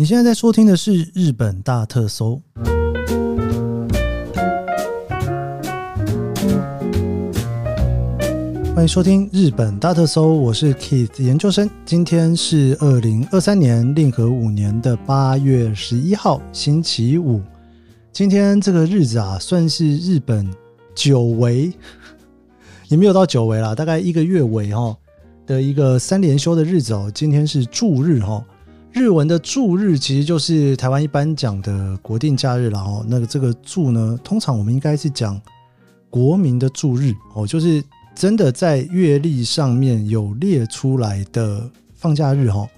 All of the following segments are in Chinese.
你现在在收听的是日本大特搜。欢迎收听日本大特搜，我是 Keith 研究生。今天是二零二三年令和五年的八月十一号，星期五。今天这个日子啊，算是日本久违，也没有到久违啦，大概一个月尾哈的一个三连休的日子哦。今天是祝日哈，日文的祝日其实就是台湾一般讲的国定假日了哦。那个这个祝呢，通常我们应该是讲国民的祝日哦，就是真的在月历上面有列出来的放假日哈，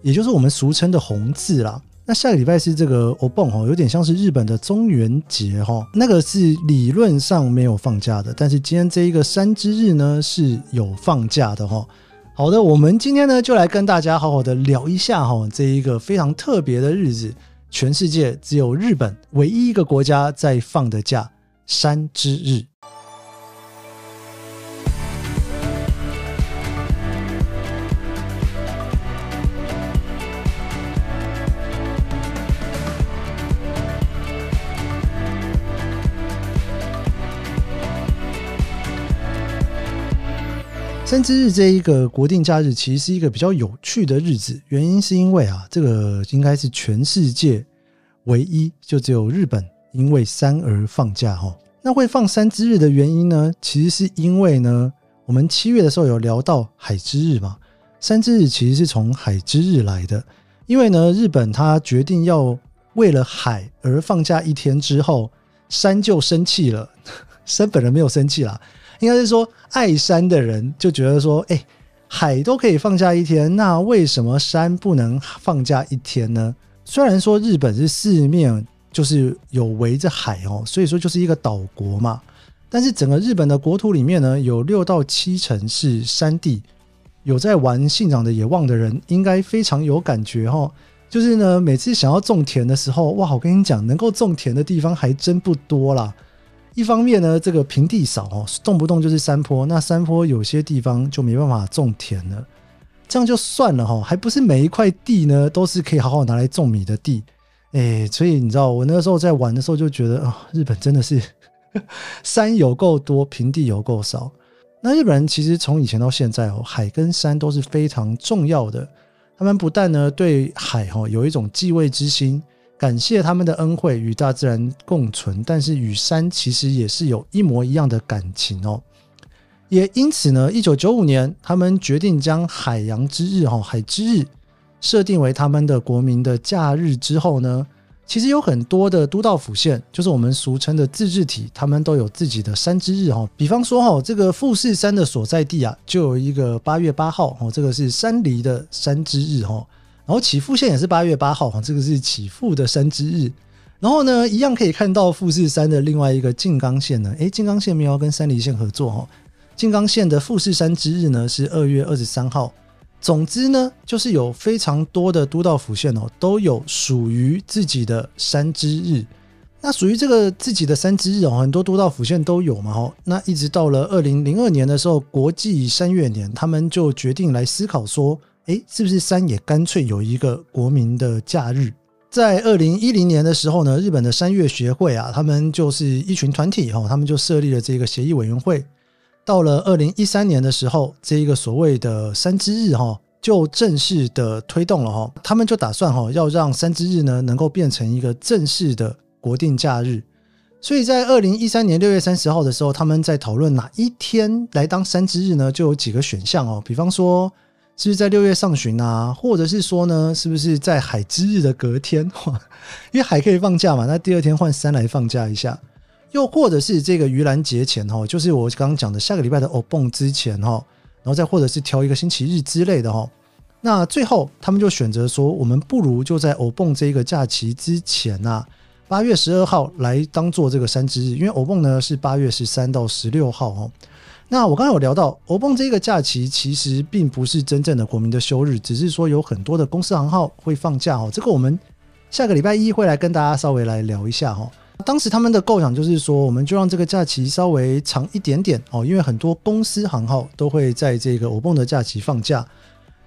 也就是我们俗称的红字啦。那下个礼拜是这个 o b o n 哈，有点像是日本的中元节哈，那个是理论上没有放假的，但是今天这一个山之日呢是有放假的哈。好的，我们今天呢就来跟大家好好的聊一下哈，这一个非常特别的日子，全世界只有日本唯一一个国家在放的假——山之日。三之日这一个国定假日，其实是一个比较有趣的日子。原因是因为啊，这个应该是全世界唯一就只有日本因为三而放假哈。那会放三之日的原因呢，其实是因为呢，我们七月的时候有聊到海之日嘛，三之日其实是从海之日来的。因为呢，日本他决定要为了海而放假一天之后，山就生气了。山本人没有生气啦。应该是说，爱山的人就觉得说，哎，海都可以放假一天，那为什么山不能放假一天呢？虽然说日本是四面就是有围着海哦，所以说就是一个岛国嘛，但是整个日本的国土里面呢，有六到七成是山地。有在玩信长的野望的人，应该非常有感觉哈。就是呢，每次想要种田的时候，哇，我跟你讲，能够种田的地方还真不多啦。一方面呢，这个平地少哦，动不动就是山坡，那山坡有些地方就没办法种田了，这样就算了哈，还不是每一块地呢都是可以好好拿来种米的地，哎，所以你知道我那个时候在玩的时候就觉得啊，日本真的是 山有够多，平地有够少。那日本人其实从以前到现在哦，海跟山都是非常重要的，他们不但呢对海哈有一种敬畏之心。感谢他们的恩惠，与大自然共存，但是与山其实也是有一模一样的感情哦。也因此呢，一九九五年，他们决定将海洋之日哈海之日设定为他们的国民的假日之后呢，其实有很多的都道府县，就是我们俗称的自治体，他们都有自己的山之日哈。比方说哈，这个富士山的所在地啊，就有一个八月八号哦，这个是山梨的山之日哈。然后起富线也是八月八号哈，这个是起富的山之日。然后呢，一样可以看到富士山的另外一个静冈县呢，诶，静冈县没有跟山梨县合作哈。静冈县的富士山之日呢是二月二十三号。总之呢，就是有非常多的都道府县哦，都有属于自己的山之日。那属于这个自己的山之日哦，很多都道府县都有嘛哈。那一直到了二零零二年的时候，国际山月年，他们就决定来思考说。哎，是不是山也干脆有一个国民的假日？在二零一零年的时候呢，日本的山岳学会啊，他们就是一群团体哈，他们就设立了这个协议委员会。到了二零一三年的时候，这一个所谓的山之日哈，就正式的推动了哈。他们就打算哈，要让山之日呢能够变成一个正式的国定假日。所以在二零一三年六月三十号的时候，他们在讨论哪一天来当山之日呢？就有几个选项哦，比方说。是不是在六月上旬啊？或者是说呢，是不是在海之日的隔天？因为海可以放假嘛，那第二天换山来放假一下。又或者是这个盂兰节前哈，就是我刚刚讲的下个礼拜的欧蹦之前哈，然后再或者是挑一个星期日之类的哈。那最后他们就选择说，我们不如就在欧蹦这一个假期之前呐，八月十二号来当做这个山之日，因为欧蹦呢是八月十三到十六号哦。那我刚才有聊到，欧蹦这个假期其实并不是真正的国民的休日，只是说有很多的公司行号会放假哦。这个我们下个礼拜一会来跟大家稍微来聊一下哈。当时他们的构想就是说，我们就让这个假期稍微长一点点哦，因为很多公司行号都会在这个欧蹦的假期放假。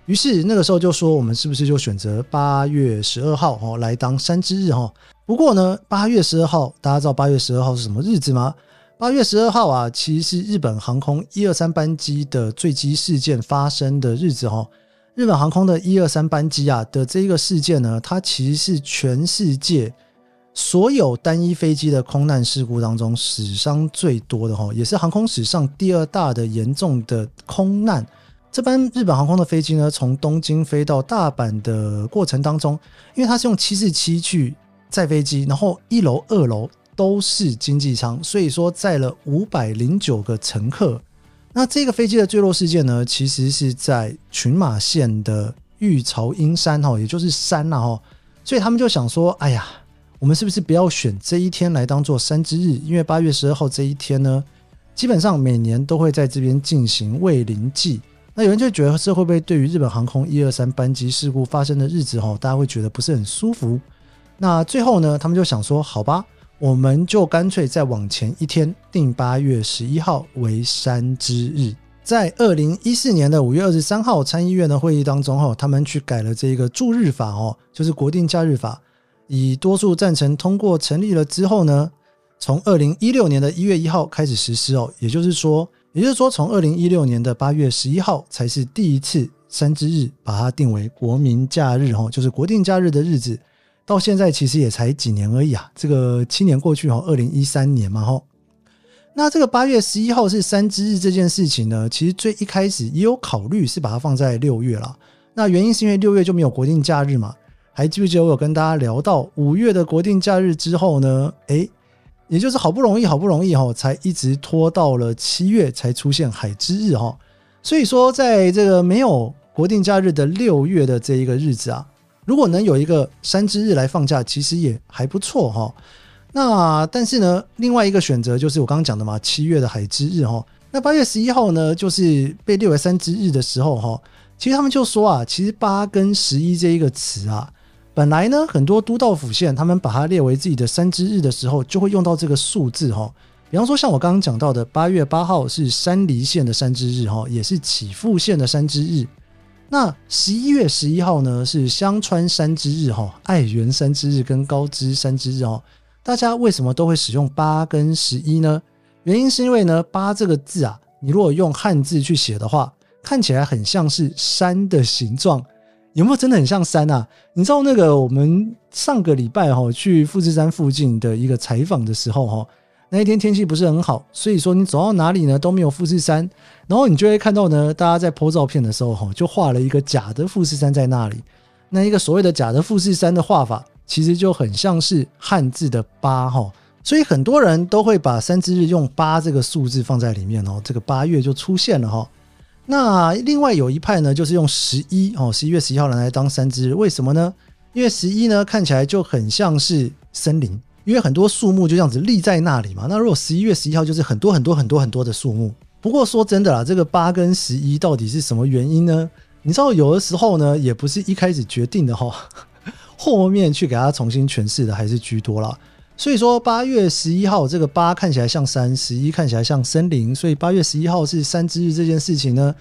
于是那个时候就说，我们是不是就选择八月十二号哦来当山之日哈？不过呢，八月十二号大家知道八月十二号是什么日子吗？八月十二号啊，其实是日本航空一二三班机的坠机事件发生的日子哈。日本航空的一二三班机啊的这一个事件呢，它其实是全世界所有单一飞机的空难事故当中死伤最多的哈，也是航空史上第二大的严重的空难。这班日本航空的飞机呢，从东京飞到大阪的过程当中，因为它是用七四七去载飞机，然后一楼、二楼都是经济舱，所以说载了五百零九个乘客。那这个飞机的坠落事件呢，其实是在群马县的玉朝阴山哈，也就是山了哈，所以他们就想说，哎呀，我们是不是不要选这一天来当做山之日？因为八月十二号这一天呢，基本上每年都会在这边进行慰灵祭。那有人就觉得这会不会对于日本航空一二三班机事故发生的日子哈，大家会觉得不是很舒服？那最后呢，他们就想说，好吧，我们就干脆再往前一天，定八月十一号为山之日。在二零一四年的五月二十三号参议院的会议当中哈，他们去改了这个驻日法哦，就是国定假日法，以多数赞成通过成立了之后呢，从二零一六年的一月一号开始实施哦，也就是说。也就是说，从二零一六年的八月十一号才是第一次三之日把它定为国民假日，哈，就是国定假日的日子。到现在其实也才几年而已啊，这个七年过去，哈，二零一三年嘛，哈。那这个八月十一号是三之日这件事情呢，其实最一开始也有考虑是把它放在六月了。那原因是因为六月就没有国定假日嘛？还记不记得我有跟大家聊到五月的国定假日之后呢？诶。也就是好不容易，好不容易哈，才一直拖到了七月才出现海之日哈。所以说，在这个没有国定假日的六月的这一个日子啊，如果能有一个山之日来放假，其实也还不错哈。那但是呢，另外一个选择就是我刚刚讲的嘛，七月的海之日哈。那八月十一号呢，就是被列为山之日的时候哈。其实他们就说啊，其实八跟十一这一个词啊。本来呢，很多都道府县他们把它列为自己的山之日的时候，就会用到这个数字哈。比方说，像我刚刚讲到的，八月八号是山梨县的山之日哈，也是岐阜县的山之日。那十一月十一号呢，是香川山之日哈，爱媛山之日跟高知山之日哦。大家为什么都会使用八跟十一呢？原因是因为呢，八这个字啊，你如果用汉字去写的话，看起来很像是山的形状。有没有真的很像山啊？你知道那个我们上个礼拜哈去富士山附近的一个采访的时候哈，那一天天气不是很好，所以说你走到哪里呢都没有富士山，然后你就会看到呢，大家在拍照片的时候哈，就画了一个假的富士山在那里。那一个所谓的假的富士山的画法，其实就很像是汉字的八哈，所以很多人都会把三之日用八这个数字放在里面哦，这个八月就出现了哈。那另外有一派呢，就是用十一哦，十一月十一号来当三之日，为什么呢？因为十一呢看起来就很像是森林，因为很多树木就这样子立在那里嘛。那如果十一月十一号就是很多很多很多很多的树木。不过说真的啦，这个八跟十一到底是什么原因呢？你知道有的时候呢，也不是一开始决定的哈，后面去给它重新诠释的还是居多啦。所以说八月十一号这个八看起来像山，十一看起来像森林，所以八月十一号是山之日这件事情呢，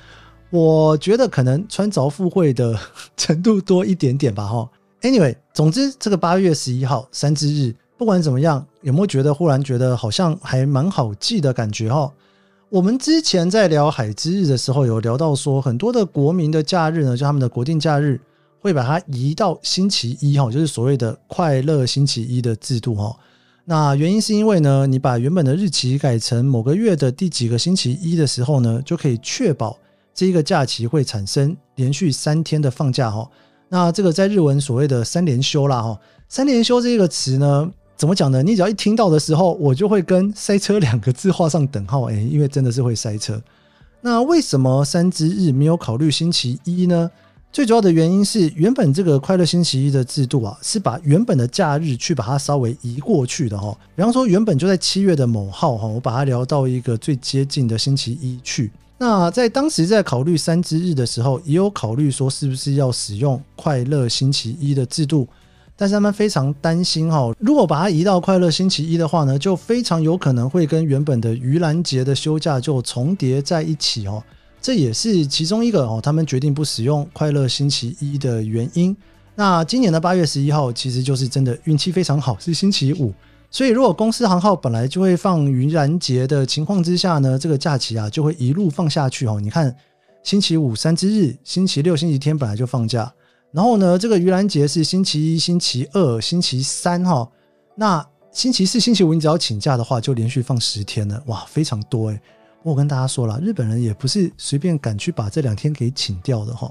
我觉得可能穿凿附会的 程度多一点点吧哈。Anyway，总之这个八月十一号山之日，不管怎么样，有没有觉得忽然觉得好像还蛮好记的感觉哈？我们之前在聊海之日的时候，有聊到说很多的国民的假日呢，就他们的国定假日。会把它移到星期一哈，就是所谓的快乐星期一的制度哈。那原因是因为呢，你把原本的日期改成某个月的第几个星期一的时候呢，就可以确保这一个假期会产生连续三天的放假哈。那这个在日文所谓的三连休啦哈，三连休这个词呢，怎么讲呢？你只要一听到的时候，我就会跟塞车两个字画上等号，哎，因为真的是会塞车。那为什么三之日没有考虑星期一呢？最主要的原因是，原本这个快乐星期一的制度啊，是把原本的假日去把它稍微移过去的哈。比方说，原本就在七月的某号哈，我把它聊到一个最接近的星期一去。那在当时在考虑三之日的时候，也有考虑说是不是要使用快乐星期一的制度，但是他们非常担心哈，如果把它移到快乐星期一的话呢，就非常有可能会跟原本的盂兰节的休假就重叠在一起哦。这也是其中一个哦，他们决定不使用快乐星期一的原因。那今年的八月十一号其实就是真的运气非常好，是星期五。所以如果公司行号本来就会放愚人节的情况之下呢，这个假期啊就会一路放下去哦。你看，星期五三之日，星期六、星期天本来就放假，然后呢，这个愚人节是星期一、星期二、星期三哈。那星期四、星期五你只要请假的话，就连续放十天了，哇，非常多诶。我跟大家说了，日本人也不是随便敢去把这两天给请掉的哈。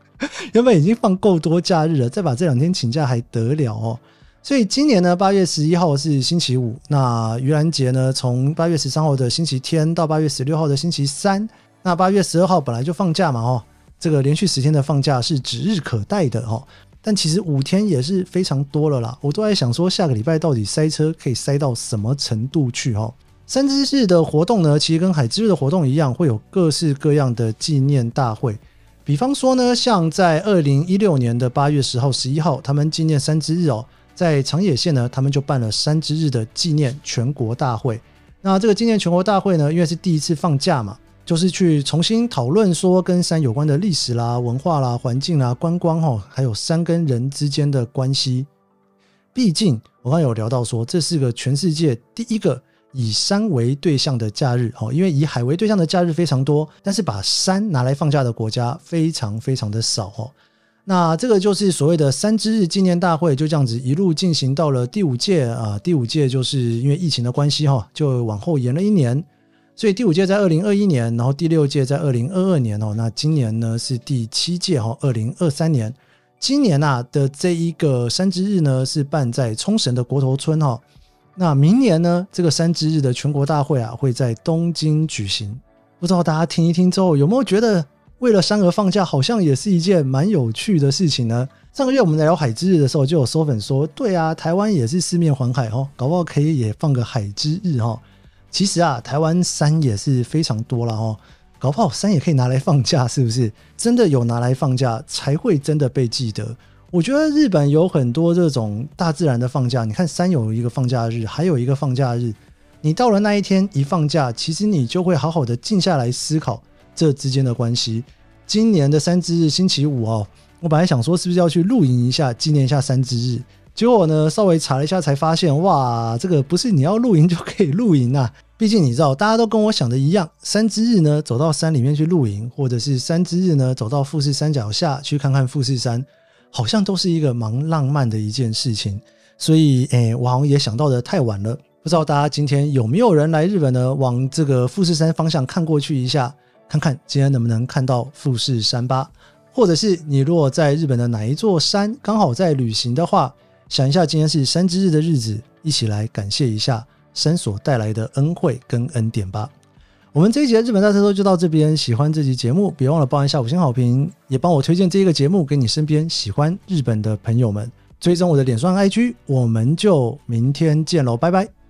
原本已经放够多假日了，再把这两天请假还得了哦？所以今年呢，八月十一号是星期五，那愚人节呢，从八月十三号的星期天到八月十六号的星期三，那八月十二号本来就放假嘛哦，这个连续十天的放假是指日可待的哦。但其实五天也是非常多了啦，我都在想说下个礼拜到底塞车可以塞到什么程度去哈？三之日的活动呢，其实跟海之日的活动一样，会有各式各样的纪念大会。比方说呢，像在二零一六年的八月十号、十一号，他们纪念三之日哦，在长野县呢，他们就办了三之日的纪念全国大会。那这个纪念全国大会呢，因为是第一次放假嘛。就是去重新讨论说跟山有关的历史啦、文化啦、环境啦、观光哈，还有山跟人之间的关系。毕竟我刚有聊到说，这是个全世界第一个以山为对象的假日哦，因为以海为对象的假日非常多，但是把山拿来放假的国家非常非常的少哦。那这个就是所谓的三之日纪念大会，就这样子一路进行到了第五届啊，第五届就是因为疫情的关系哈，就往后延了一年。所以第五届在二零二一年，然后第六届在二零二二年哦，那今年呢是第七届哈，二零二三年。今年呐的这一个山之日呢是办在冲绳的国头村哈，那明年呢这个山之日的全国大会啊会在东京举行。不知道大家听一听之后有没有觉得为了山而放假，好像也是一件蛮有趣的事情呢？上个月我们在聊海之日的时候，就有收粉说，对啊，台湾也是四面环海哦，搞不好可以也放个海之日哈。其实啊，台湾山也是非常多了哦，搞不好山也可以拿来放假，是不是？真的有拿来放假，才会真的被记得。我觉得日本有很多这种大自然的放假，你看山有一个放假日，还有一个放假日，你到了那一天一放假，其实你就会好好的静下来思考这之间的关系。今年的三之日星期五哦，我本来想说是不是要去露营一下，纪念一下三之日。结果呢，稍微查了一下，才发现哇，这个不是你要露营就可以露营啊！毕竟你知道，大家都跟我想的一样，山之日呢，走到山里面去露营，或者是山之日呢，走到富士山脚下去看看富士山，好像都是一个蛮浪漫的一件事情。所以，哎，我好像也想到的太晚了。不知道大家今天有没有人来日本呢？往这个富士山方向看过去一下，看看今天能不能看到富士山吧？或者是你如果在日本的哪一座山刚好在旅行的话？想一下，今天是山之日的日子，一起来感谢一下山所带来的恩惠跟恩典吧。我们这一集的日本大特搜就到这边，喜欢这集节目，别忘了帮一下五星好评，也帮我推荐这一个节目给你身边喜欢日本的朋友们。追踪我的脸书 IG，我们就明天见喽，拜拜。